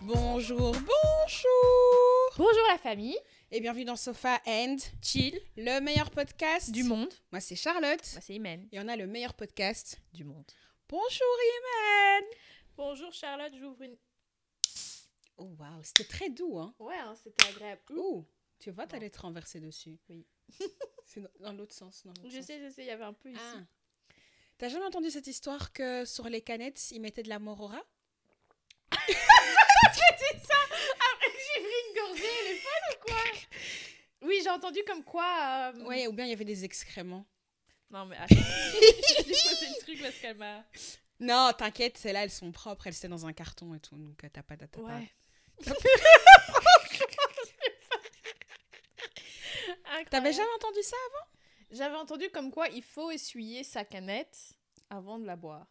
Bonjour, bonjour Bonjour la famille, Et bienvenue dans Sofa and chill, le meilleur podcast du monde. Moi c'est Charlotte Bah, c'est Imen. et on a le meilleur podcast. Du monde. Bonjour Imen Bonjour Charlotte, j'ouvre une... Oh waouh, c'était très doux hein. Ouais, hein, c'était agréable. Ouh, tu vois, Non. t'allais te renverser dessus. Oui. c'est dans, dans l'autre sens. dans l'autre Je sens. sais, je sais, il y avait un peu ici. Ah. T'as jamais entendu cette histoire que sur les canettes, ils mettaient de la morora? J'ai pris une gorgée, elle est folle ou quoi. Oui, j'ai entendu comme quoi... euh, Ouais, ou bien il y avait des excréments. Non mais attends, j'ai posé le truc parce qu'elle m'a... Non, t'inquiète, celles-là, elles sont propres, elles étaient dans un carton et tout, donc euh, t'as pas... T'as pas- Ouais. T'avais jamais entendu ça J'avais entendu comme quoi il faut essuyer sa canette avant de la boire.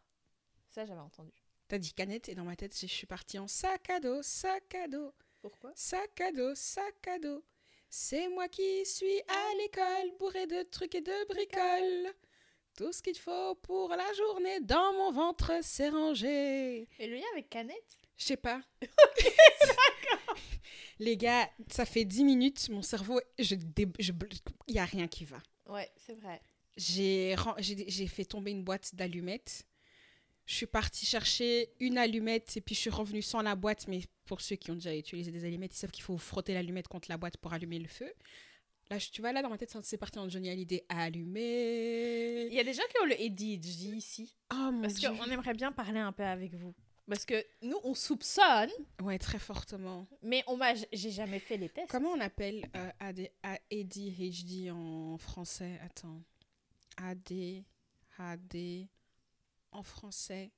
Ça, j'avais entendu. T'as dit canette et dans ma tête, je suis partie en sac à dos, sac à dos, Pourquoi? Sac à dos, sac à dos. C'est moi qui suis à l'école, bourré de trucs et de bricoles. Tout ce qu'il faut pour la journée dans mon ventre, c'est rangé. Et le lien avec canette? Je sais pas. Les gars, ça fait 10 minutes, mon cerveau, je, dé- je, il y a rien qui va. Ouais, c'est vrai. J'ai j'ai j'ai fait tomber une boîte d'allumettes. Je suis partie chercher une allumette et puis je suis revenue sans la boîte. Mais pour ceux qui ont déjà utilisé des allumettes, ils savent qu'il faut frotter l'allumette contre la boîte pour allumer le feu. Là, tu vois, là, dans ma tête, c'est parti en Johnny Hallyday. Il Allumé. y a des gens qui ont le ADHD ici. Oh mon Parce dieu. qu'on aimerait bien parler un peu avec vous. Parce que nous, on soupçonne, Ouais, très fortement. mais on m'a, j'ai jamais fait les tests. Comment on appelle euh, AD, ADHD en français? Attends. AD, AD en français.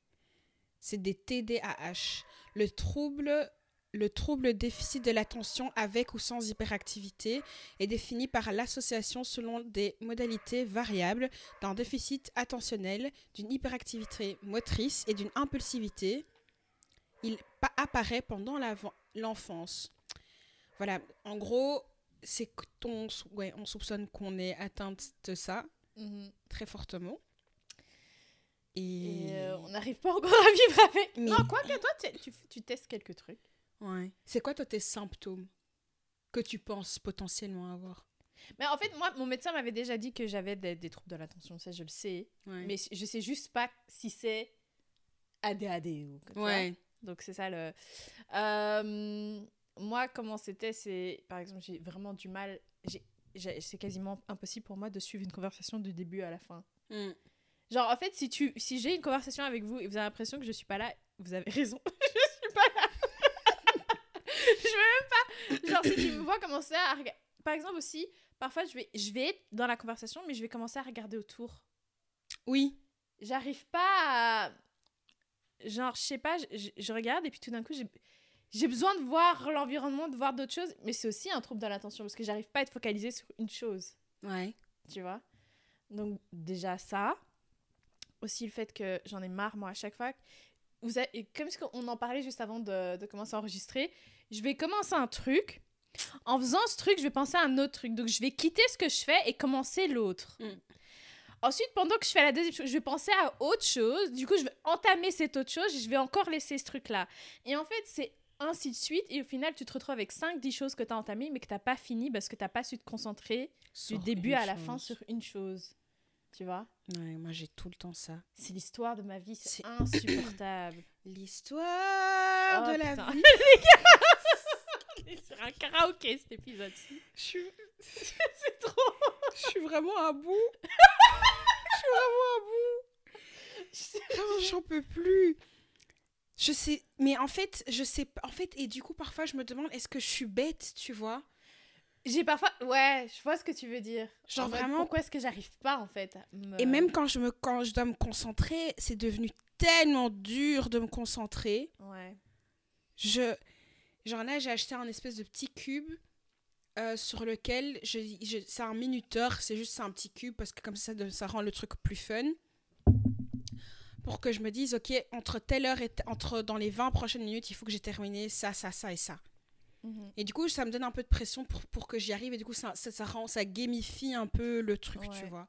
C'est des TDAH. Le trouble, le trouble déficit de l'attention avec ou sans hyperactivité est défini par l'association selon des modalités variables d'un déficit attentionnel, d'une hyperactivité motrice et d'une impulsivité. Il pa- apparaît pendant l'enfance. Voilà, en gros, c'est ton, ouais, on soupçonne qu'on est atteinte de ça Mhm. très fortement. Et, Et euh, on n'arrive pas encore à vivre avec. Mais- Non, quoi que toi, tu, tu, testes quelques trucs. ouais. C'est quoi toi tes symptômes que tu penses potentiellement avoir? Mais en fait, moi, mon médecin m'avait déjà dit que j'avais des, des troubles de l'attention. Ça, je le sais. Ouais. Mais je sais juste pas si c'est ADHD ou quoi. tu vois. Donc c'est ça le. Euh, moi, comment c'était, c'est par exemple, j'ai vraiment du mal. C'est quasiment impossible pour moi de suivre une conversation du début à la fin. Mm. Genre, en fait, si tu, si j'ai une conversation avec vous et vous avez l'impression que je suis pas là, vous avez raison, je suis pas là. je veux même pas. Genre, si tu me vois commencer à par exemple aussi, parfois je vais, je vais être dans la conversation, mais je vais commencer à regarder autour. Oui. J'arrive pas à. Genre, je sais pas, je, regarde et puis tout d'un coup, j'ai. J'ai besoin de voir l'environnement, de voir d'autres choses, mais c'est aussi un trouble de l'attention parce que j'arrive pas à être focalisée sur une chose Ouais. tu vois. Donc déjà ça, aussi le fait que j'en ai marre moi à chaque fois. Vous avez, et comme ce qu'on en parlait juste avant de, de commencer à enregistrer, je vais commencer un truc. En faisant ce truc, je vais penser à un autre truc. Donc je vais quitter ce que je fais et commencer l'autre. Mm. Ensuite, pendant que je fais la deuxième chose, je vais penser à autre chose. Du coup, je vais entamer cette autre chose et je vais encore laisser ce truc-là. Et en fait, c'est ainsi de suite. Et au final, tu te retrouves avec 5-10 choses que tu as entamées, mais que tu n'as pas fini parce que tu n'as pas su te concentrer du début à la fin sur une chose. Tu vois? Ouais, moi j'ai tout le temps ça. C'est l'histoire de ma vie, c'est insupportable. L'histoire Oh, de la vie. On est sur un karaoké cet épisode-ci. Je suis, C'est trop. je suis vraiment à bout. je suis vraiment à bout. Vraiment, j'en peux plus. Je sais, mais en fait, je sais. En fait, et du coup, parfois, je me demande, est-ce que je suis bête, tu vois? J'ai parfois. Ouais, je vois ce que tu veux dire. Genre En vraiment- Pourquoi est-ce que j'arrive pas en fait me- Et même quand je, me, quand je dois me concentrer, c'est devenu tellement dur de me concentrer. Ouais. Je, genre là, j'ai acheté un espèce de petit cube euh, sur lequel je, je- c'est un minuteur, c'est juste un petit cube parce que comme ça, ça rend le truc plus fun. Pour que je me dise, ok, entre telle heure et entre dans les 20 prochaines minutes, il faut que j'ai terminé ça, ça, ça et ça. Mhm. Et du coup, ça me donne un peu de pression pour, pour que j'y arrive. Et du coup, ça, ça, ça rend, ça gamifie un peu le truc, tu Ouais. vois.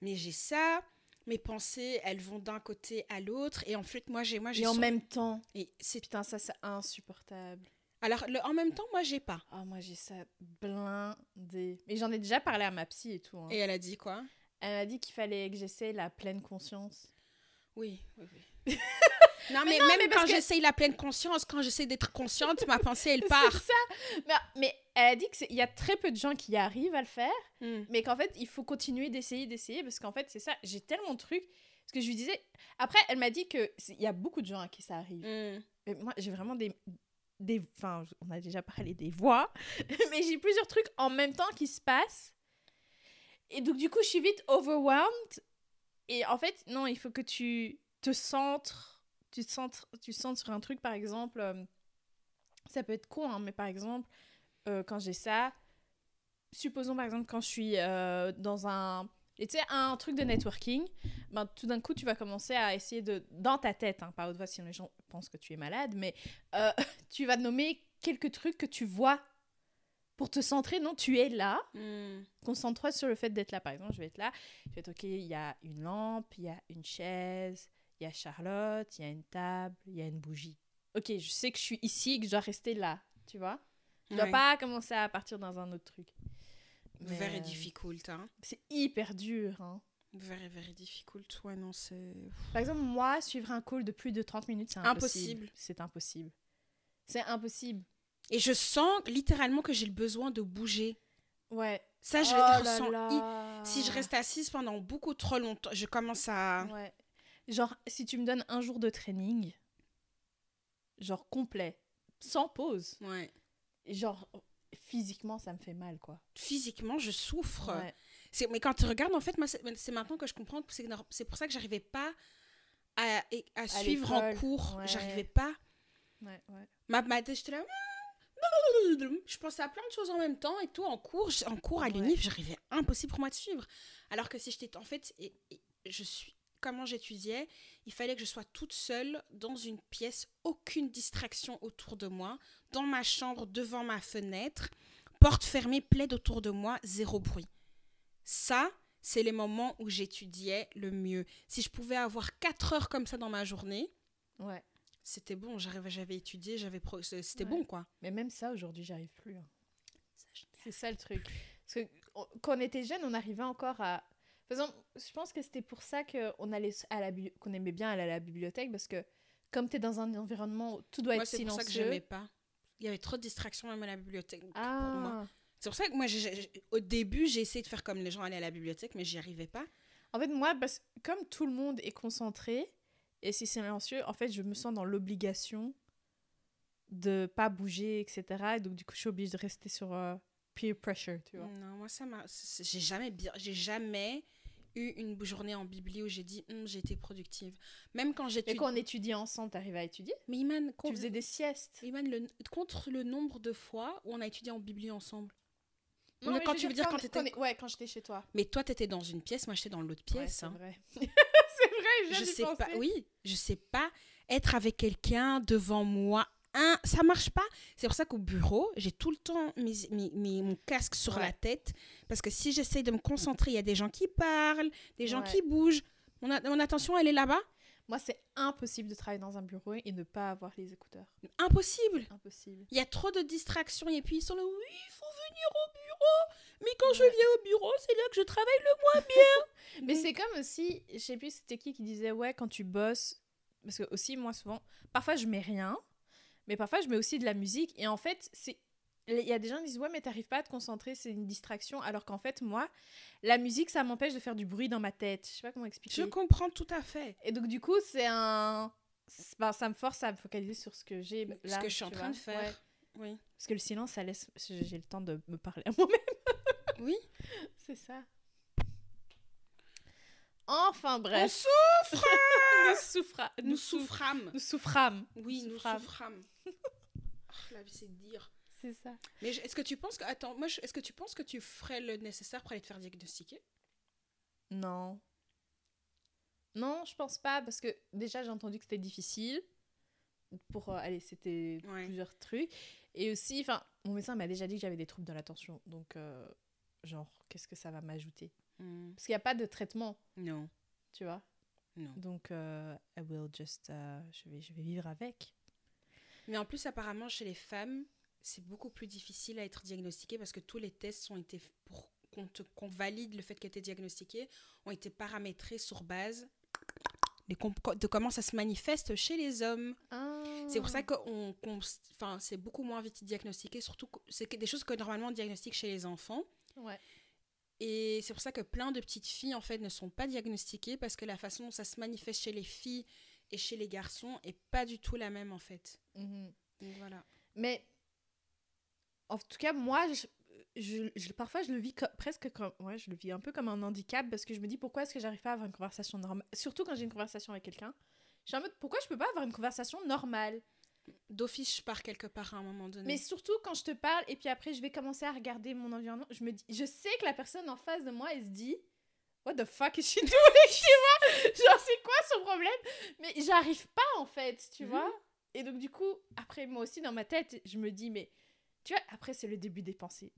Mais j'ai ça. mes pensées, elles vont d'un côté à l'autre. Et en fait, moi, j'ai. Moi, j'ai Et en son- même temps. et c'est- Putain, ça, c'est insupportable. Alors, le... en même temps, moi, j'ai pas. Ah, moi, j'ai ça blindé. Mais j'en ai déjà parlé à ma psy et tout. hein. Et elle a dit quoi? Elle m'a dit qu'il fallait que j'essaie la pleine conscience. Oui, oui, oui. non, mais, non, même mais quand que- j'essaye la pleine conscience, quand j'essaie d'être consciente, ma pensée, elle C'est part. ça. Mais, elle a dit qu'il y a très peu de gens qui arrivent à le faire, Hmm. mais qu'en fait, il faut continuer d'essayer, d'essayer, parce qu'en fait, c'est ça. J'ai tellement de trucs. Parce que je lui disais. Après, elle m'a dit qu'il y a beaucoup de gens à qui ça arrive. Hmm. Mais moi, j'ai vraiment des. des enfin, on a déjà parlé des voix, mais j'ai plusieurs trucs en même temps qui se passent. Et donc, du coup, je suis vite overwhelmed. Et en fait, non, il faut que tu te centres. Tu te centres, tu te centres sur un truc, par exemple. euh, ça peut être con, hein, mais par exemple, euh, quand j'ai ça, supposons par exemple quand je suis euh, dans un. Tu sais, un truc de networking, ben, tout d'un coup, tu vas commencer à essayer de. Dans ta tête, hein, pas haute si les gens pensent que tu es malade, mais tu vas nommer quelques trucs que tu vois pour te centrer. Non, tu es là. Hmm. Concentre-toi sur le fait d'être là. Par exemple, je vais être là. Je vais être OK, il y a une lampe, il y a une chaise, il y a Charlotte, il y a une table, il y a une bougie. OK, je sais que je suis ici que je dois rester là. Tu vois Je dois Ouais. pas commencer à partir dans un autre truc. Mais, Very euh, difficult, hein. C'est hyper dur. Hein. Very, very difficult. Ouais, non, c'est. Par exemple, moi, suivre un call de plus de 30 minutes, c'est impossible. Impossible. C'est impossible. C'est impossible. Et je sens littéralement que j'ai le besoin de bouger. Ouais. Ça, je Oh le ressens. là. Si je reste assise pendant beaucoup trop longtemps, je commence à. Ouais. Genre, si tu me donnes un jour de training, genre complet, sans pause, Ouais. genre physiquement, ça me fait mal, quoi. Physiquement, je souffre. Ouais. C'est- Mais quand tu regardes, en fait, moi, c'est c'est maintenant que je comprends que c'est c'est pour ça que j'arrivais pas à, et- à suivre en cours. ouais. J'arrivais pas. Ouais, ouais. Ma, ma j'étais là. Je pensais à plein de choses en même temps et tout. En cours, en cours à Ouais. l'UNIF, j'arrivais impossible pour moi de suivre. Alors que si j'étais. En fait, et, et je suis. Comment j'étudiais, il fallait que je sois toute seule dans une pièce, aucune distraction autour de moi, dans ma chambre, devant ma fenêtre, porte fermée, plaide autour de moi, zéro bruit. Ça, c'est les moments où j'étudiais le mieux. Si je pouvais avoir 4 heures comme ça dans ma journée, Ouais. C'était bon, j'arrivais, j'avais étudié, j'avais pro- c'était Ouais. bon quoi. Mais même ça, aujourd'hui, j'arrive plus. hein. C'est ça le truc. Parce que on- quand on était jeune, on arrivait encore à. Par exemple, je pense que c'était pour ça qu'on allait à la qu'on aimait bien aller à la bibliothèque parce que comme tu es dans un environnement où tout doit Moi, être c'est pour silencieux. ça que j'aimais pas. Il y avait trop de distractions même à la bibliothèque. pour moi. ah. C'est pour ça que moi, au début, j'ai essayé de faire comme les gens allaient à la bibliothèque, mais j'y arrivais pas. En fait, moi, parce, comme tout le monde est concentré et c'est silencieux, en fait, je me sens dans l'obligation de pas bouger, etc. Et donc, du coup, je suis obligée de rester sur euh, peer pressure, tu vois. Non, moi, ça m'a. J'ai jamais, bien- j'ai jamais eu une journée en bibli où j'ai dit Hum, j'ai été productive. Même quand Et j'étudie. quand on étudiait ensemble, t'arrivais à étudier? Mais Iman, Tu contre, faisais des siestes. Iman, le- contre le nombre de fois où on a étudié en bibli ensemble. Non, mais mais quand tu veux dire quand on- t'étais- est- Ouais, quand j'étais chez toi. Mais toi, t'étais dans une pièce, moi, j'étais dans l'autre Ouais, pièce. c'est hein. vrai. je sais pas oui je sais pas. Être avec quelqu'un devant moi un ça marche pas. C'est pour ça qu'au bureau j'ai tout le temps mes, mes- mes- mon casque sur Ouais. la tête. Parce que si j'essaie de me concentrer il y a des gens qui parlent des gens Ouais. qui bougent. Mon, a- mon attention elle est là-bas Moi, c'est impossible de travailler dans un bureau et ne pas avoir les écouteurs. impossible Impossible. il y a trop de distractions et puis ils sont là oui il faut venir au bureau mais quand je viens au bureau c'est là que je travaille le moins bien Mais c'est comme aussi, je sais plus c'était qui qui disait, ouais, quand tu bosses, parce que aussi, moi, souvent, parfois je mets rien, mais parfois je mets aussi de la musique, et en fait, c'est. Il y a des gens qui disent, ouais, mais t'arrives pas à te concentrer, c'est une distraction, alors qu'en fait, moi, la musique, ça m'empêche de faire du bruit dans ma tête. Je sais pas comment expliquer. je comprends tout à fait Et donc, du coup, c'est un. ben, ça me force à me focaliser sur ce que j'ai là. ce que je suis en train de faire Ouais. oui Parce que le silence, ça laisse. J'ai le temps de me parler à moi-même. oui C'est ça. Enfin, on bref. souffre nous souffra. nous souffrâmes Nous souffrâmes. Oui, nous souffrâmes. souffrâmes. Oh, la vie, c'est dire. C'est ça. Mais est-ce que tu penses que attends, moi, est-ce que tu penses que tu ferais le nécessaire pour aller te faire diagnostiquer? Non. Non, je pense pas, parce que déjà, j'ai entendu que c'était difficile. Pour. euh, allez, c'était Ouais. plusieurs trucs. Et aussi, enfin, mon médecin m'a déjà dit que j'avais des troubles de l'attention. Donc, euh, genre, qu'est-ce que ça va m'ajouter? Parce qu'il n'y a pas de traitement. Non. tu vois? Non. Donc, euh, I will just, euh, je, vais, je vais vivre avec. Mais en plus, apparemment, chez les femmes, c'est beaucoup plus difficile à être diagnostiqué parce que tous les tests ont été, pour qu'on qu'on valide le fait que tu es diagnostiqué, ont été paramétrés sur base de comment ça se manifeste chez les hommes. C'est pour ça que enfin, c'est beaucoup moins vite diagnostiqué, surtout que c'est des choses que normalement on diagnostique chez les enfants. Ouais. Et c'est pour ça que plein de petites filles, en fait, ne sont pas diagnostiquées parce que la façon dont ça se manifeste chez les filles et chez les garçons est pas du tout la même, en fait. Donc voilà. Mais en tout cas, moi, je, je, je- parfois, je le vis presque comme. Ouais, je le vis un peu comme un handicap parce que je me dis pourquoi est-ce que j'arrive pas à avoir une conversation normale. Surtout quand j'ai une conversation avec quelqu'un. Je suis en mode pourquoi je peux pas avoir une conversation normale? D'office, je pars quelque part à un moment donné. Mais surtout quand je te parle et puis après je vais commencer à regarder mon environnement, je me dis, je sais que la personne en face de moi, elle se dit, What the fuck is she doing, tu vois? Genre c'est quoi son problème? Mais j'arrive pas en fait, tu Mhm. vois? Et donc du coup, après moi aussi dans ma tête, je me dis, mais tu vois, après c'est le début des pensées.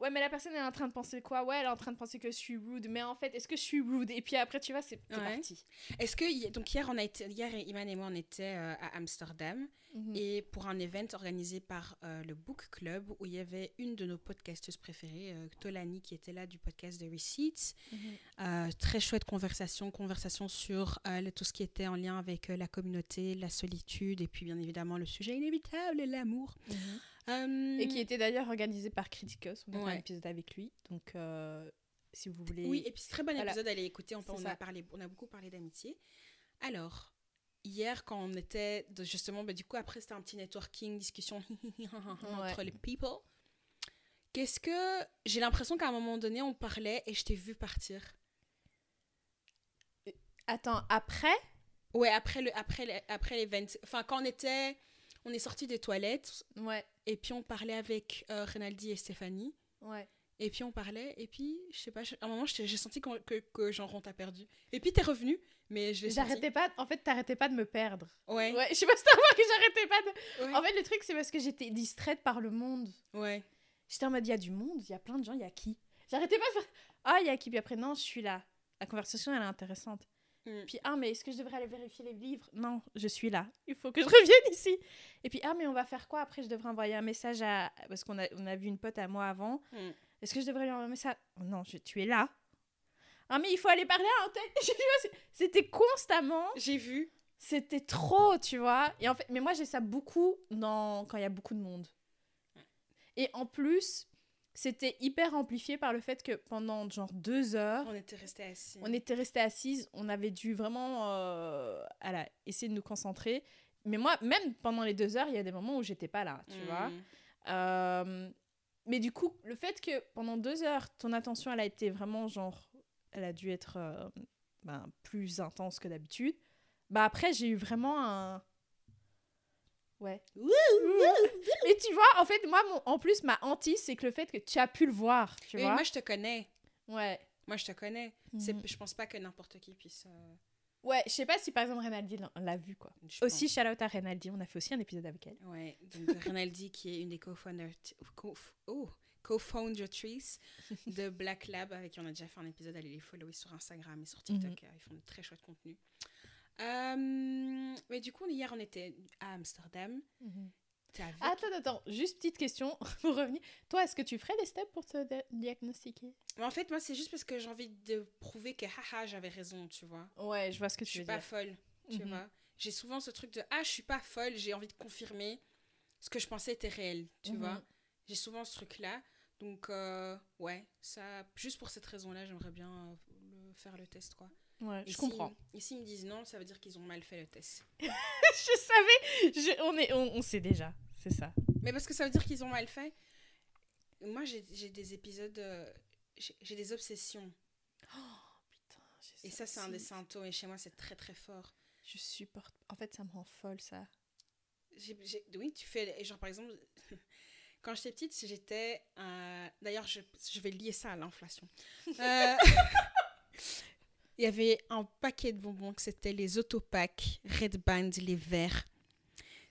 Ouais, mais la personne elle est en train de penser quoi? Ouais, elle est en train de penser que je suis rude, mais en fait, est-ce que je suis rude? Et puis après, tu vois, c'est Ouais. parti. Est-ce que donc hier on a été hier Iman et moi on était euh, à Amsterdam Mhm. et pour un event organisé par euh, le Book Club où il y avait une de nos podcasteuses préférées euh, Tolani qui était là du podcast de Receipts Mhm. Très chouette conversation conversation sur le- tout ce qui était en lien avec la communauté la solitude et puis bien évidemment le sujet inévitable l'amour Mhm. Euh, Et qui était d'ailleurs organisé par Criticus. On a fait un Ouais. épisode avec lui. Donc, euh, si vous voulez. Oui, et puis c'est très bon Voilà. épisode, allez écouter. On, on, a parlé, on a beaucoup parlé d'amitié. Alors, hier, quand on était de- justement, bah, du coup, après, c'était un petit networking, discussion entre les people. Qu'est-ce que. J'ai l'impression qu'à un moment donné, on parlait et je t'ai vu partir. Attends, après? Ouais, après le après le- après l'event. Enfin, quand on était. On est sorti des toilettes Ouais, et puis on parlait avec euh, Renaldi et Stéphanie. ouais. Et puis on parlait, et puis, je sais pas, à un moment, j'ai senti que, que genre on t'a perdu. Et puis t'es revenu, mais je l'ai. J'arrêtais pas. En fait, t'arrêtais pas de me perdre. Ouais. Ouais, je sais pas si t'as remarqué, j'arrêtais pas de. Ouais. En fait, le truc, c'est parce que j'étais distraite par le monde. Ouais. J'étais en mode, il y a du monde, il y a plein de gens, il y a qui? J'arrêtais pas de faire. Ah, il y a qui? Puis après, non, je suis là. La conversation, elle est intéressante. Mm. Puis, ah, mais est-ce que je devrais aller vérifier les livres? Non, je suis là. Il faut que je revienne ici. Et puis, ah, mais on va faire quoi Après, je devrais envoyer un message à. Parce qu'on a, on a vu une pote à moi avant. Mm. Est-ce que je devrais lui envoyer un message Oh Non, je, tu es là. Ah, mais il faut aller parler à un tel. C'était constamment. J'ai vu. C'était trop, tu vois. Et en fait, mais moi, j'ai ça beaucoup dans... quand il y a beaucoup de monde. Et en plus, c'était hyper amplifié par le fait que pendant genre deux heures, On était restés assis. on était resté assises, on avait dû vraiment euh, voilà, essayer de nous concentrer. Mais moi, même pendant les deux heures, il y a des moments où j'étais pas là, tu vois. Euh, mais du coup, le fait que pendant deux heures, ton attention, elle a été vraiment genre, elle a dû être euh, ben, plus intense que d'habitude. Bah après, j'ai eu vraiment un. Ouais. Mais tu vois, en fait, moi, mon... en plus, ma hantise, c'est que le fait que tu as pu le voir, tu Oui, vois. moi, je te connais. Ouais. Moi, je te connais. Mhm. je pense pas que n'importe qui puisse. euh, Ouais, je sais pas si par exemple Renaldi l'a- vu, quoi. Aussi, shout out à Renaldi, on a fait aussi un épisode avec elle. Ouais. Donc, Renaldi, qui est une des co-founders- co- oh, co-foundatrices de Black Lab, avec qui on a déjà fait un épisode. Allez les follower sur Instagram et sur TikTok. Mhm. euh, Ils font de très chouette contenu. Euh, mais du coup, hier, on était à Amsterdam. Vu Attends, attends, juste petite question pour revenir. Toi, est-ce que tu ferais des steps pour te di- diagnostiquer? En fait, moi, c'est juste parce que j'ai envie de prouver que haha, j'avais raison, tu vois. Ouais, je vois ce que Je tu suis veux pas dire. folle, tu Mhm. vois. J'ai souvent ce truc de ah, je suis pas folle, j'ai envie de confirmer ce que je pensais était réel, tu Mhm. vois. J'ai souvent ce truc-là. Donc, euh, ouais, ça, juste pour cette raison-là, j'aimerais bien euh, le- faire le test, quoi. Ouais, Et je si- comprends. Et s'ils me disent non, ça veut dire qu'ils ont mal fait le test. je savais, je- on, est, on, on sait déjà, c'est ça. Mais parce que ça veut dire qu'ils ont mal fait. Moi, j'ai j'ai des épisodes. euh, j'ai j'ai des obsessions. Putain, j'ai Et ça, c'est un des symptômes. Et chez moi, c'est très, très fort. Je supporte. En fait, ça me rend folle, ça. J'ai- oui, tu fais. Genre, par exemple, quand j'étais petite, j'étais. euh, D'ailleurs, je, je vais lier ça à l'inflation. Euh, Il y avait un paquet de bonbons que c'était les Autopack, Red Band, les verts.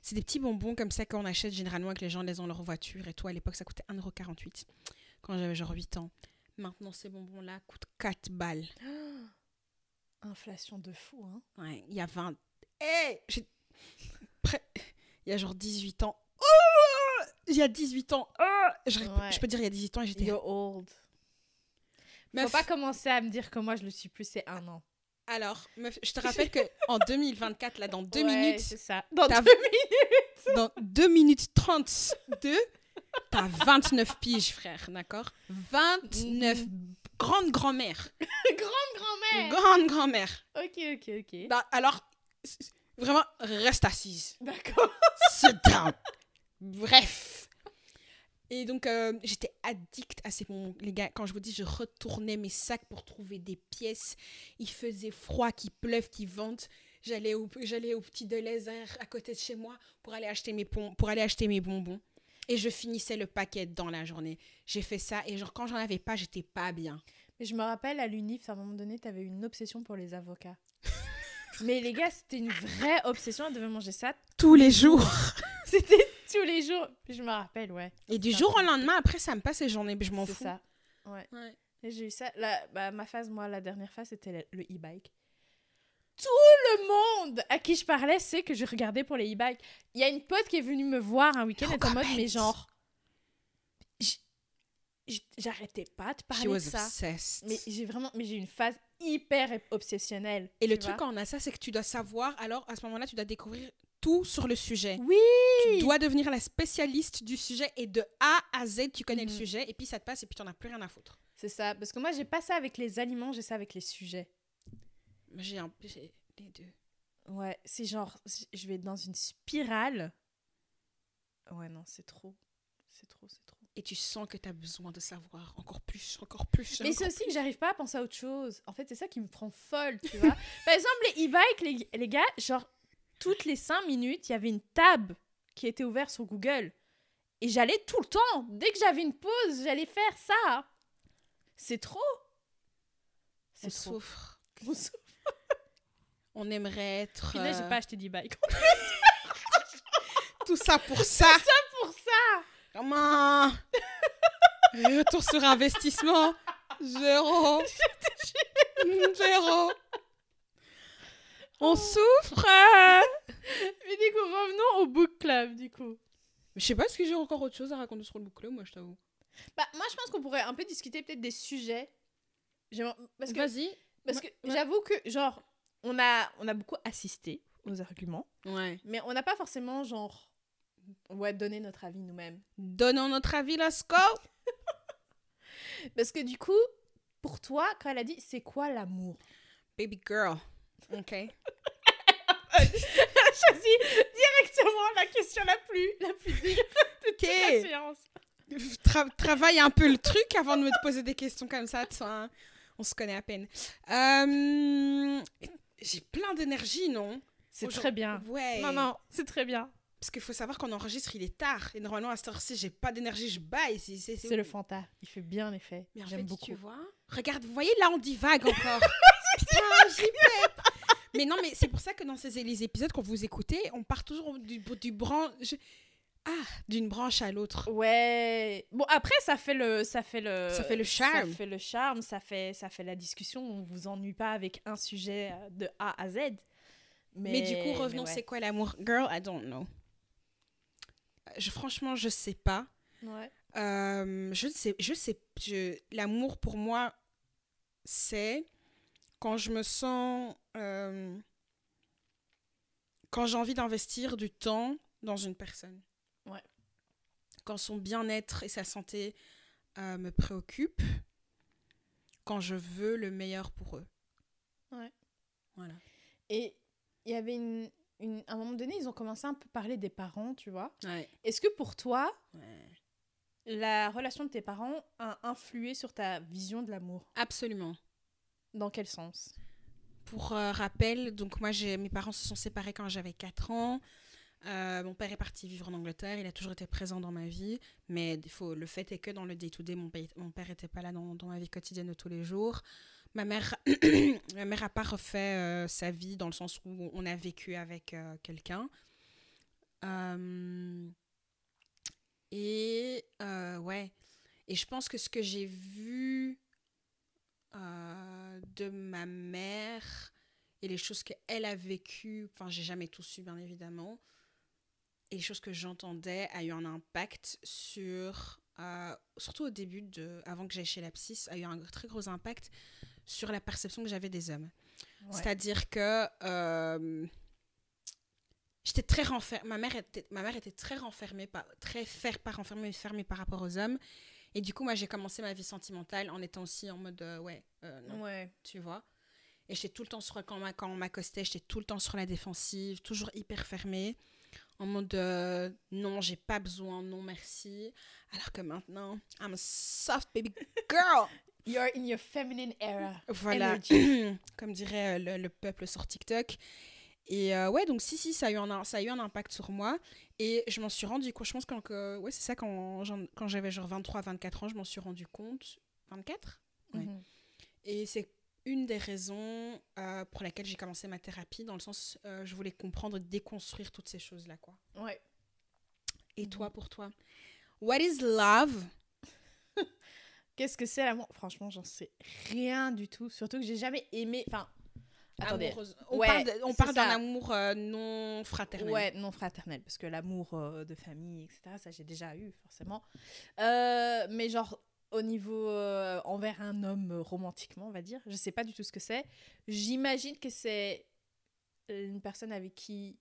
C'est des petits bonbons comme ça qu'on achète généralement avec les gens les ont leur voiture et tout. À l'époque, ça coûtait 1,48€ quand j'avais genre 8 ans. Maintenant, ces bonbons-là coûtent 4 balles. Inflation de fou, hein. Ouais, il y a 20. Hey, j'ai- Il y a genre 18 ans. Oh il y a 18 ans. Oh je, ré- Ouais. je peux dire il y a 18 ans et j'étais. You're old. Meuf, Faut pas commencer à me dire que moi je le suis plus, c'est un an. Alors, meuf, je te rappelle que en 2024, là, dans 2 Ouais, minutes, C'est ça. Dans deux minutes. dans 2 minutes 32, t'as 29 piges, frère, d'accord? 29 grande grand-mère. Grande grand-mère. Grande grand-mère. Ok, ok, ok. Bah, alors, vraiment, reste assise. D'accord. Sit down. Bref. Et donc, euh, j'étais addict à ces bonbons. Les gars, quand je vous dis, je retournais mes sacs pour trouver des pièces. Il faisait froid, qu'il pleuve, qu'il vente. J'allais au, j'allais au petit Deleuze à côté de chez moi pour aller, acheter mes pom- pour aller acheter mes bonbons. Et je finissais le paquet dans la journée. J'ai fait ça et genre, quand j'en avais pas, j'étais pas bien. Mais je me rappelle à l'UNIF, à un moment donné, t'avais une obsession pour les avocats. Mais les gars, c'était une vraie obsession. Elle devait manger ça. Tous les jours. C'était tous les jours. Puis je me rappelle, ouais. Et du jour au c'est- lendemain, après, ça me passe et j'en ai, je m'en C'est fous. ça. Ouais. J'ai eu ça. La, bah, ma phase, moi, la dernière phase, c'était le- e-bike. Tout le monde à qui je parlais sait que je regardais pour les e-bikes. Il y a une pote qui est venue me voir un week-end en mode, mais genre. J'arrêtais pas de parler de ça. obsessed. Mais j'ai vraiment. Mais j'ai une phase hyper obsessionnelle. Et le truc quand on a ça, c'est que tu dois savoir, alors à ce moment-là, tu dois découvrir tout sur le sujet. Oui! Tu dois devenir la spécialiste du sujet et de A à Z, tu connais le Mhm. sujet et puis ça te passe et puis tu n'en as plus rien à foutre. C'est ça. Parce que moi, j'ai pas ça avec les aliments, j'ai ça avec les sujets. J'ai un- les deux. Ouais, c'est genre, je vais dans une spirale. Ouais, non, c'est trop. C'est trop, c'est trop. Et tu sens que tu as besoin de savoir encore plus, encore plus. Mais c'est aussi que j'arrive pas à penser à autre chose. En fait, c'est ça qui me prend folle, tu vois. Par exemple, les e-bikes, les, les gars, genre, toutes les 5 minutes, il y avait une tab qui était ouverte sur Google. Et j'allais tout le temps. Dès que j'avais une pause, j'allais faire ça. C'est trop. C'est trop. souffre. On souffre. On aimerait être. Là, j'ai euh, pas acheté d'e-bike. Tout ça pour ça. Pour ça Comment Retour sur investissement. Zéro. Zéro. On souffre. Mais du coup, revenons au book club, du coup. Je sais pas, est-ce que j'ai encore autre chose à raconter sur le book club, moi, je t'avoue? Bah, moi, je pense qu'on pourrait un peu discuter peut-être des sujets. Parce que, Vas-y. parce que Ouais, j'avoue que, genre, on a, on a beaucoup assisté aux arguments, Ouais. mais on n'a pas forcément, genre, ouais, donné notre avis nous-mêmes. Donnons notre avis, let's go. Parce que du coup, pour toi, quand elle a dit c'est quoi l'amour? Baby girl. Ok. Choisis directement la question la plus, la plus dure de toute la séance. Tra- travaille un peu le truc avant de me poser des questions comme ça. hein. On se connaît à peine. Euh, J'ai plein d'énergie, non? C'est Aujourd'hui- très bien. Ouais. Non, non, c'est très bien. Parce qu'il faut savoir qu'on enregistre, il est tard. Et normalement, à cette heure-ci, j'ai pas d'énergie, je baille. C'est le Fanta. Il fait bien l'effet. J'aime fait, beaucoup. tu vois, regarde, vous voyez, là, on divague encore. Putain, j'y pète. Mais non, mais c'est pour ça que dans ces, les épisodes, quand vous écoutez, on part toujours du, du branche... Ah, d'une branche à l'autre. Ouais. Bon après ça fait le ça fait le Ça fait le charme. Ça fait le charme, ça fait ça fait la discussion, on vous ennuie pas avec un sujet euh, de A à Z. Mais, Mais, du coup, revenons, ouais. c'est quoi l'amour? Girl, I don't know. Je, franchement, je sais pas. Ouais. Euh, je ne sais, je sais, je- l'amour pour moi, c'est quand je me sens, euh, quand j'ai envie d'investir du temps dans une personne. Ouais. Quand son bien-être et sa santé euh, me préoccupent, quand je veux le meilleur pour eux. Ouais. Voilà. Et il y avait une, une à un moment donné, ils ont commencé à un peu parler des parents, tu vois. Ouais. Est-ce que pour toi, Ouais. la relation de tes parents a influé sur ta vision de l'amour? Absolument. Dans quel sens? Pour euh, rappel, donc moi, mes parents se sont séparés quand j'avais 4 ans. Euh, mon père est parti vivre en Angleterre. Il a toujours été présent dans ma vie. Mais le fait est que dans le day-to-day, mon, père n'était pas là dans, ma vie quotidienne de tous les jours. Ma mère ma mère n'a pas refait euh, sa vie dans le sens où on a vécu avec quelqu'un. Et ouais. Et je pense que ce que j'ai vu de ma mère et les choses qu'elle a vécues, enfin, j'ai jamais tout su, bien évidemment, et les choses que j'entendais a eu un impact sur, euh, surtout au début, de, avant que j'aille chez la psy, a eu un très gros impact sur la perception que j'avais des hommes. Ouais. C'est-à-dire que euh, j'étais très renfermée. Ma mère était, ma mère était très renfermée, très fer, pas renfermée, fermée par rapport aux hommes. Et du coup, moi, j'ai commencé ma vie sentimentale en étant aussi en mode, euh, ouais, euh, non, Ouais. tu vois. Et j'étais tout le temps sur, quand, quand on m'accostait, j'étais tout le temps sur la défensive, toujours hyper fermée. En mode, euh, non, j'ai pas besoin, non, merci. Alors que maintenant, I'm a soft baby girl. You're in your feminine era. Voilà, comme dirait euh, le, le peuple sur TikTok. Et euh, ouais, donc si, si, ça a, eu un, ça a eu un impact sur moi. Et je m'en suis rendu compte, je pense quand que, ouais, c'est ça, quand, quand j'avais genre 23, 24 ans, je m'en suis rendu compte. 24 Ouais. Mhm. Et c'est une des raisons euh, pour laquelle j'ai commencé ma thérapie, dans le sens, euh, je voulais comprendre, déconstruire toutes ces choses-là, quoi. Ouais. Et Mhm. toi, pour toi? What is love? Qu'est-ce que c'est l'amour? Franchement, j'en sais rien du tout. Surtout que j'ai jamais aimé. Enfin, attendez. Amoureuse. On Ouais, parle de- on c'est parle d'un amour euh, non fraternel. Ouais, non fraternel, parce que l'amour euh, de famille, etc., ça j'ai déjà eu, forcément. Euh, mais genre, au niveau envers un homme romantiquement, on va dire, je sais pas du tout ce que c'est. J'imagine que c'est une personne avec qui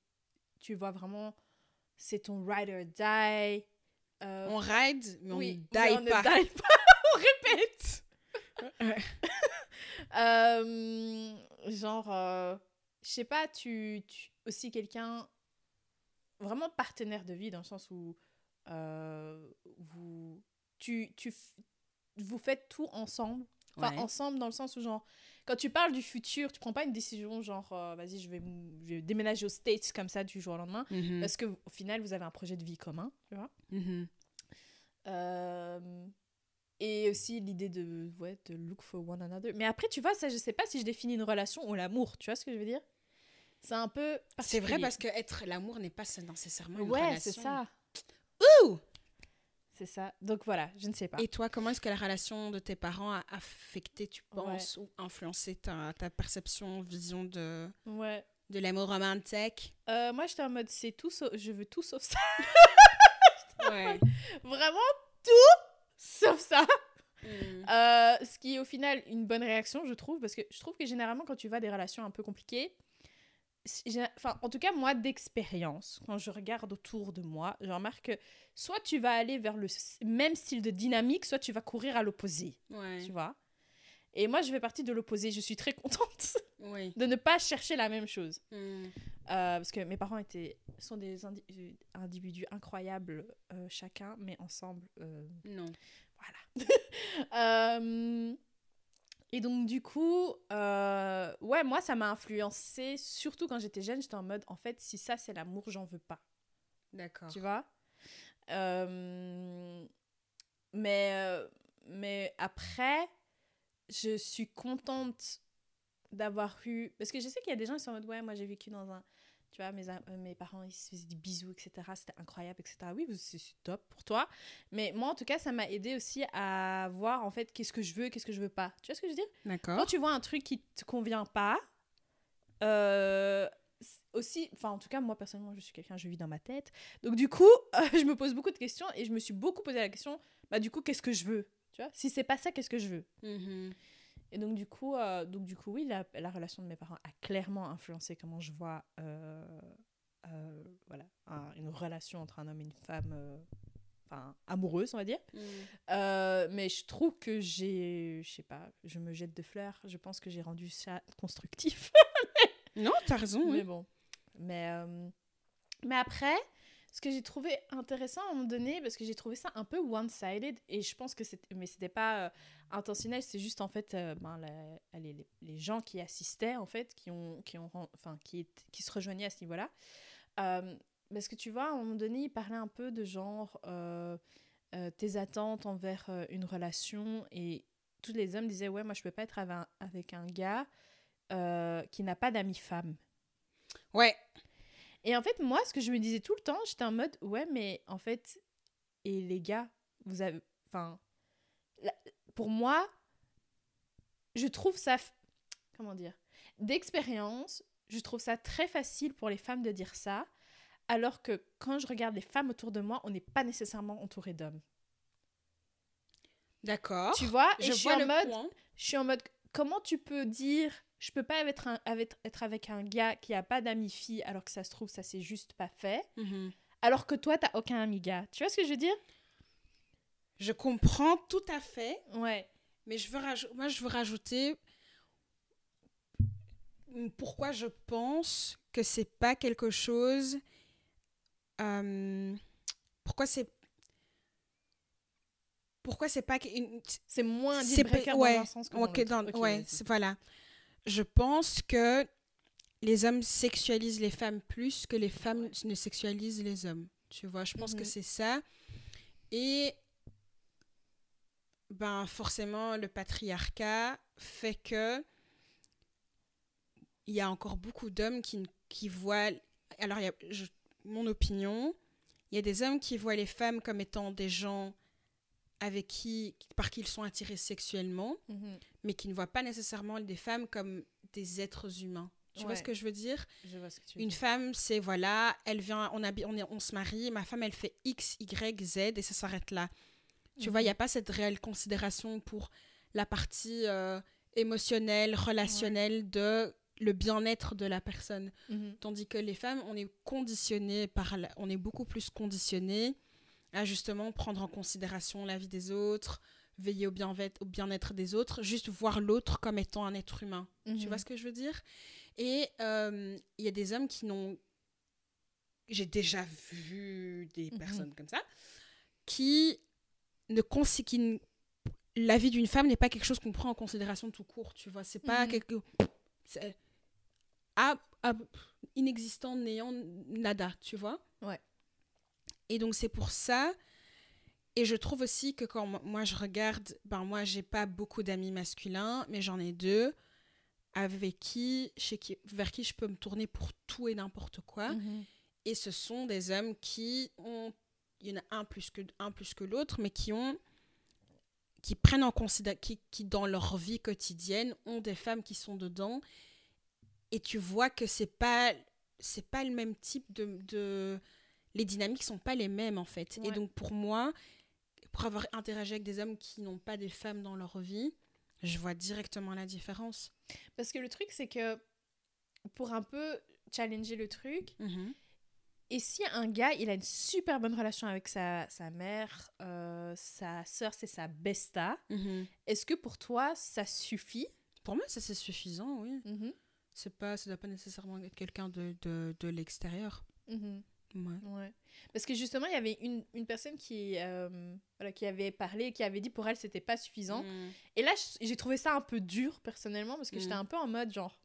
tu vois vraiment, c'est ton ride or die. On ride, mais on oui, ne die on ne die pas. on répète. Euh, genre, euh, je sais pas, tu, tu aussi quelqu'un vraiment partenaire de vie dans le sens où euh, vous, tu, tu, f- vous faites tout ensemble. Enfin, Ouais. ensemble dans le sens où, genre, quand tu parles du futur, tu prends pas une décision genre, euh, vas-y, je vais, je vais déménager aux States comme ça du jour au lendemain. Mhm. Parce que au final, vous avez un projet de vie commun, tu vois. Mhm. Euh, et aussi l'idée de, ouais, de look for one another. Mais après, tu vois, ça, je sais pas si je définis une relation ou l'amour. Tu vois ce que je veux dire? C'est un peu. C'est vrai parce que être l'amour n'est pas nécessairement une Ouais, relation. c'est ça. Ouh C'est ça. Donc voilà, je ne sais pas. Et toi, comment est-ce que la relation de tes parents a affecté, tu penses, ou influencé ta, ta perception, vision de, Ouais. de l'amour romantique? Euh, moi, j'étais en mode, c'est tout sauf... Je veux tout sauf ça. Ouais. Vraiment tout sauf ça. Mm. Euh, ce qui est au final une bonne réaction, je trouve, parce que je trouve que généralement, quand tu vas à des relations un peu compliquées, enfin, en tout cas, moi, d'expérience, quand je regarde autour de moi, je remarque que soit tu vas aller vers le même style de dynamique, soit tu vas courir à l'opposé, Ouais. tu vois. Et moi, je fais partie de l'opposé. Je suis très contente Oui. de ne pas chercher la même chose. Mm. Euh, parce que mes parents étaient, sont des indi- euh, individus incroyables, euh, chacun, mais ensemble, euh, Non. Euh, et donc, du coup, ouais, moi, ça m'a influencé, surtout quand j'étais jeune. J'étais en mode, en fait, si ça, c'est l'amour, j'en veux pas. D'accord. Tu vois? Mais, mais après, je suis contente d'avoir eu. Parce que je sais qu'il y a des gens qui sont en mode, ouais, moi, j'ai vécu dans un. Tu vois, mes, euh, mes parents, ils se faisaient des bisous, etc. C'était incroyable, etc. Oui, c'est top pour toi. Mais moi, en tout cas, ça m'a aidé aussi à voir, en fait, qu'est-ce que je veux, qu'est-ce que je veux pas. Tu vois ce que je veux dire? Quand D'accord. tu vois un truc qui te convient pas, euh, aussi, enfin en tout cas moi personnellement je suis quelqu'un, je vis dans ma tête, donc du coup euh, je me pose beaucoup de questions et je me suis beaucoup posé la question, bah du coup qu'est-ce que je veux, tu vois? Si c'est pas ça, qu'est-ce que je veux? Mhm. Et donc du coup, euh, donc du coup oui, la, la relation de mes parents a clairement influencé comment je vois, euh, euh, voilà, un- une relation entre un homme et une femme, enfin amoureuse on va dire. Mm. Euh, mais je trouve que j'ai, je sais pas, je me jette de fleurs. Je pense que j'ai rendu ça constructif. Non, t'as raison, Mais oui. bon. Mais, mais après, ce que j'ai trouvé intéressant à un moment donné, parce que j'ai trouvé ça un peu one-sided, et je pense que c'était, pas euh, intentionnel, c'est juste en fait, euh, ben, les, les, gens qui assistaient en fait, qui ont, qui ont, enfin, qui, qui se rejoignaient à ce niveau-là. Euh, parce que tu vois, à un moment donné, il parlait un peu de genre tes attentes envers une relation, et tous les hommes disaient ouais, moi je peux pas être avec un, avec un gars qui n'a pas d'amis femmes. Ouais. Et en fait, moi, ce que je me disais tout le temps, j'étais en mode, ouais, mais en fait, et les gars, vous avez. Enfin. Pour moi, je trouve ça. Comment dire d'expérience, je trouve ça très facile pour les femmes de dire ça, alors que quand je regarde les femmes autour de moi, on n'est pas nécessairement entouré d'hommes. D'accord. Tu vois Et Je je suis en mode, point. je suis en mode, comment tu peux dire, je peux pas être, un- avec, être avec un gars qui a pas d'amis filles, alors que ça se trouve, ça c'est juste pas fait, Mhm. alors que toi, t'as aucun ami gars. Tu vois ce que je veux dire? Je comprends tout à fait. Ouais. Mais je veux moi, je veux rajouter pourquoi je pense que c'est pas quelque chose. euh, pourquoi c'est. Pourquoi c'est pas une- C'est moins deal breaker ouais, dans un sens que dans que l'autre. dans- Ok, ouais, voilà. Je pense que les hommes sexualisent les femmes plus que les femmes ne sexualisent les hommes. Tu vois, je pense que Mhm. c'est ça. Et ben forcément, le patriarcat fait que il y a encore beaucoup d'hommes qui, qui voient. Alors, il y a, je- mon opinion, il y a des hommes qui voient les femmes comme étant des gens avec qui, par qui ils sont attirés sexuellement, Mhm. mais qui ne voient pas nécessairement des femmes comme des êtres humains. Tu vois ce que je veux dire? Je vois ce que tu veux Une dire. femme, c'est voilà, elle vient, on, habi- on, est, on se marie, ma femme, elle fait X, Y, Z, et ça s'arrête là. Tu vois, il n'y a pas cette réelle considération pour la partie euh, émotionnelle, relationnelle de le bien-être de la personne. Mhm. Tandis que les femmes, on est conditionné par, la- on est beaucoup plus conditionné à justement prendre en considération la vie des autres, veiller au bien-être, bien-être des autres, juste voir l'autre comme étant un être humain. Tu Mhm. vois ce que je veux dire? Et euh, il y a des hommes qui n'ont. J'ai déjà vu des Mhm. personnes comme ça qui ne consi- qui ne- La vie d'une femme n'est pas quelque chose qu'on prend en considération tout court, tu vois. C'est pas Mhm. quelque. c'est- ah, ah, inexistant, néant, nada, tu vois. Et donc c'est pour ça. Et je trouve aussi que quand mo- moi je regarde, ben moi j'ai pas beaucoup d'amis masculins, mais j'en ai deux avec qui, chez qui, vers qui je peux me tourner pour tout et n'importe quoi. Mhm. Et ce sont des hommes qui ont, il y en a un plus que un plus que l'autre, mais qui ont, qui prennent en considération, qui, qui dans leur vie quotidienne ont des femmes qui sont dedans. Et tu vois que c'est pas, c'est pas le même type de, de, les dynamiques sont pas les mêmes en fait. Et donc pour moi, pour avoir interagi avec des hommes qui n'ont pas des femmes dans leur vie, je vois directement la différence. Parce que le truc, c'est que pour un peu challenger le truc, et si un gars, il a une super bonne relation avec sa, sa mère, euh, sa sœur, c'est sa besta, est-ce que pour toi, ça suffit? Pour moi, ça c'est suffisant, oui. C'est pas, ça doit pas nécessairement être quelqu'un de, de, de l'extérieur. Ouais. Ouais. Parce que justement, il y avait une, une personne qui, euh, voilà, qui avait parlé, qui avait dit pour elle, c'était pas suffisant. Mm. Et là, j'ai trouvé ça un peu dur, personnellement, parce que j'étais Mm. un peu en mode genre.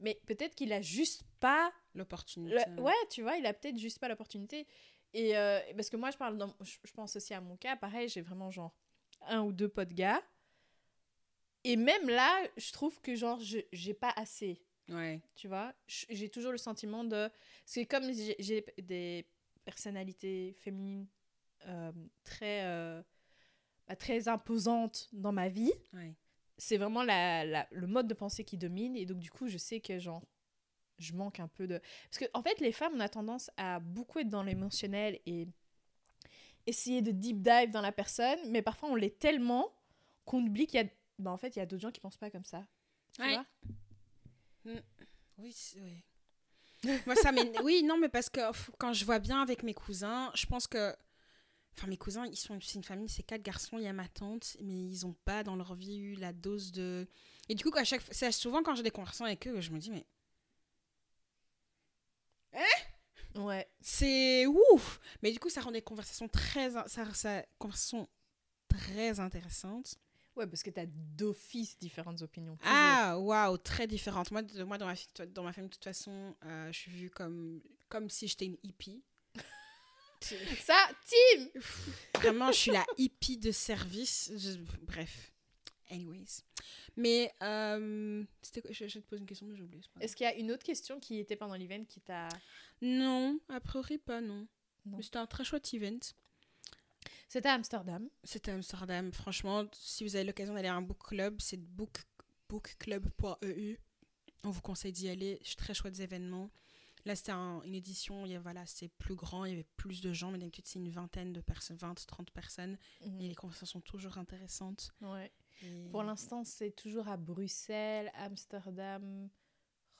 Mais peut-être qu'il a juste pas. L'opportunité. le- Ouais, tu vois, il a peut-être juste pas l'opportunité. Et euh, parce que moi, je parle dans... je, pense aussi à mon cas. Pareil, j'ai vraiment genre un ou deux potes gars. Et même là, je trouve que genre, je- j'ai pas assez. Ouais. Tu vois, j'ai toujours le sentiment de. Parce que comme j'ai j'ai des personnalités féminines euh, très, euh, bah, très imposantes dans ma vie, Ouais. c'est vraiment la, la- le mode de pensée qui domine. Et donc, du coup, je sais que, genre, je manque un peu de. Parce que, en fait, les femmes, on a tendance à beaucoup être dans l'émotionnel et essayer de deep dive dans la personne, mais parfois, on l'est tellement qu'on oublie qu'il y a. bah, en fait, il y a d'autres gens qui pensent pas comme ça. Tu Ouais. vois? Oui, c'est- oui. Moi, ça Oui, non, mais parce que pff, quand je vois bien avec mes cousins, je pense que. Enfin, mes cousins, ils sont, c'est une famille, c'est quatre garçons, il y a ma tante, mais ils ont pas dans leur vie eu la dose de. Et du coup, à chaque c'est souvent quand j'ai des conversations avec eux, je me dis, mais Ouais. c'est ouf Mais du coup, ça rend des conversations très. Ça, ça, conversations très intéressantes. Ouais, parce que t'as d'office différentes opinions. Ah, waouh, très différente. Moi, de- moi dans, ma, dans ma famille, de toute façon, euh, je suis vue comme, comme si j'étais une hippie. Ça, Tim Vraiment, je suis la hippie de service. Je- bref. Anyways. Mais, euh, c'était quoi? Je, je te pose une question, mais j'ai oublié. Est-ce qu'il y a une autre question qui était pendant l'event qui t'a... Non, a priori pas, non. Non. Mais c'était un très chouette event. C'était à Amsterdam. C'était à Amsterdam. Franchement, si vous avez l'occasion d'aller à un book club, c'est book, bookclub.eu. On vous conseille d'y aller. Très chouettes événements. Là, c'était un- une édition, il y a, voilà, c'est plus grand, il y avait plus de gens, mais d'habitude, c'est une vingtaine de personnes, 20, 30 personnes. Mhm. Et les conversations sont toujours intéressantes. Ouais. Et- Pour l'instant, c'est toujours à Bruxelles, Amsterdam,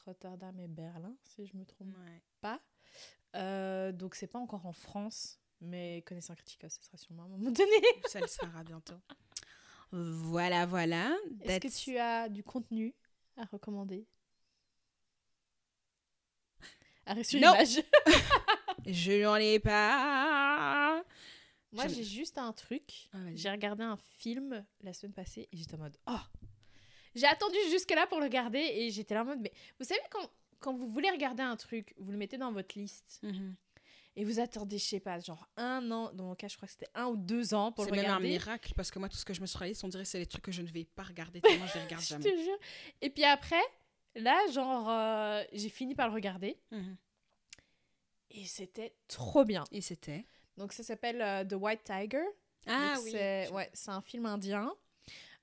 Rotterdam et Berlin, si je me trompe Ouais. pas. Euh, donc, c'est pas encore en France, mais connaissant Critica, ce sera sûrement à un moment donné. Ça le sera bientôt. Voilà, voilà. Est-ce que tu as du contenu à recommander? Arrêt sur Non. image. Je n'en ai pas. Moi, j'ai juste un truc. Ah. J'ai regardé un film la semaine passée et j'étais en mode Oh J'ai attendu jusque-là pour le regarder et j'étais là en mode Mais vous savez, quand, quand vous voulez regarder un truc, vous le mettez dans votre liste Mhm. Et vous attendez, je sais pas, genre un an, dans mon cas, je crois que c'était un ou deux ans pour C'est le même un regarder. miracle parce que moi, tout ce que je me suis réalisé, on dirait que c'est les trucs que je ne vais pas regarder tellement je les regarde je jamais. te jure. Et puis après, là, genre, euh, j'ai fini par le regarder Mhm. et c'était trop bien. Et c'était Donc ça s'appelle euh, The White Tiger. Ah Donc, oui. C'est ouais, c'est un film indien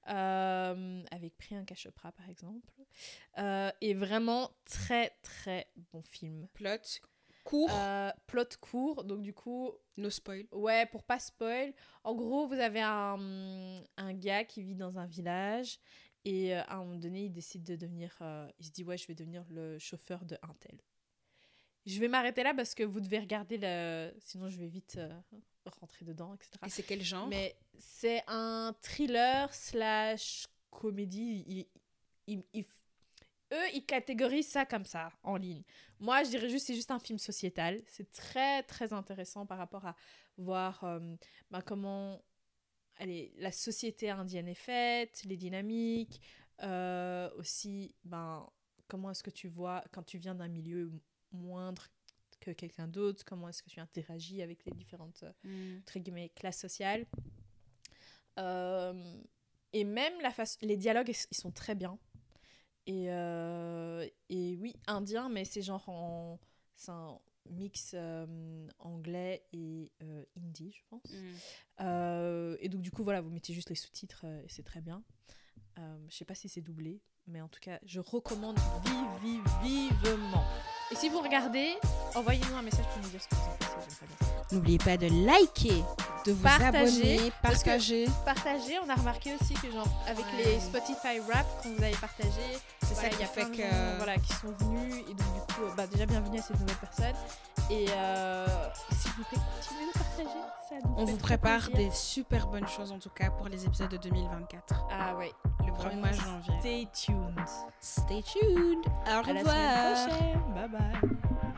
euh, avec Priyanka Chopra par exemple. Euh, et vraiment très très bon film. Plot court, Euh, plot court, donc du coup, no spoil. ouais, pour pas spoil, en gros, vous avez un, un gars qui vit dans un village et euh, à un moment donné, il décide de devenir, euh, il se dit ouais, je vais devenir le chauffeur de un tel. Je vais m'arrêter là parce que vous devez regarder le, sinon je vais vite rentrer dedans, etc. Et c'est quel genre? Mais c'est un thriller slash comédie. Ils- eux, ils catégorisent ça comme ça en ligne. Moi, je dirais juste c'est juste un film sociétal. C'est très très intéressant par rapport à voir euh, ben, comment allez, la société indienne est faite, les dynamiques, euh, aussi ben comment est-ce que tu vois quand tu viens d'un milieu moindre que quelqu'un d'autre, comment est-ce que tu interagis avec les différentes euh, Mhm. entre guillemets, classe sociale. Euh, et même la face, les dialogues, ils sont très bien. Et, euh, et oui, indien, mais c'est genre en. C'est un mix euh, anglais et euh, hindi, je pense. Euh, et donc, du coup, voilà, vous mettez juste les sous-titres euh, et c'est très bien. Euh, je sais pas si c'est doublé, mais en tout cas, je recommande vive, vive, vivement. Et si vous regardez, envoyez-nous un message pour nous dire ce que vous en pensez. N'oubliez pas de liker, de vous Partager, abonner, partager. partager. On a remarqué aussi que genre avec Ouais. les Spotify Rap qu'on vous avez partagé, C'est voilà, ça qui y a fait plein de que. gens, voilà qui sont venus et donc du coup bah, déjà bienvenue à cette nouvelle personne et euh, s'il vous plaît continuez de partager. Ça nous On vous prépare plaisir. des super bonnes choses en tout cas pour les épisodes de 2024. ah ouais Le Vraiment, 1er janvier. Stay tuned. Stay tuned. Au À la revoir. semaine prochaine. Bye bye.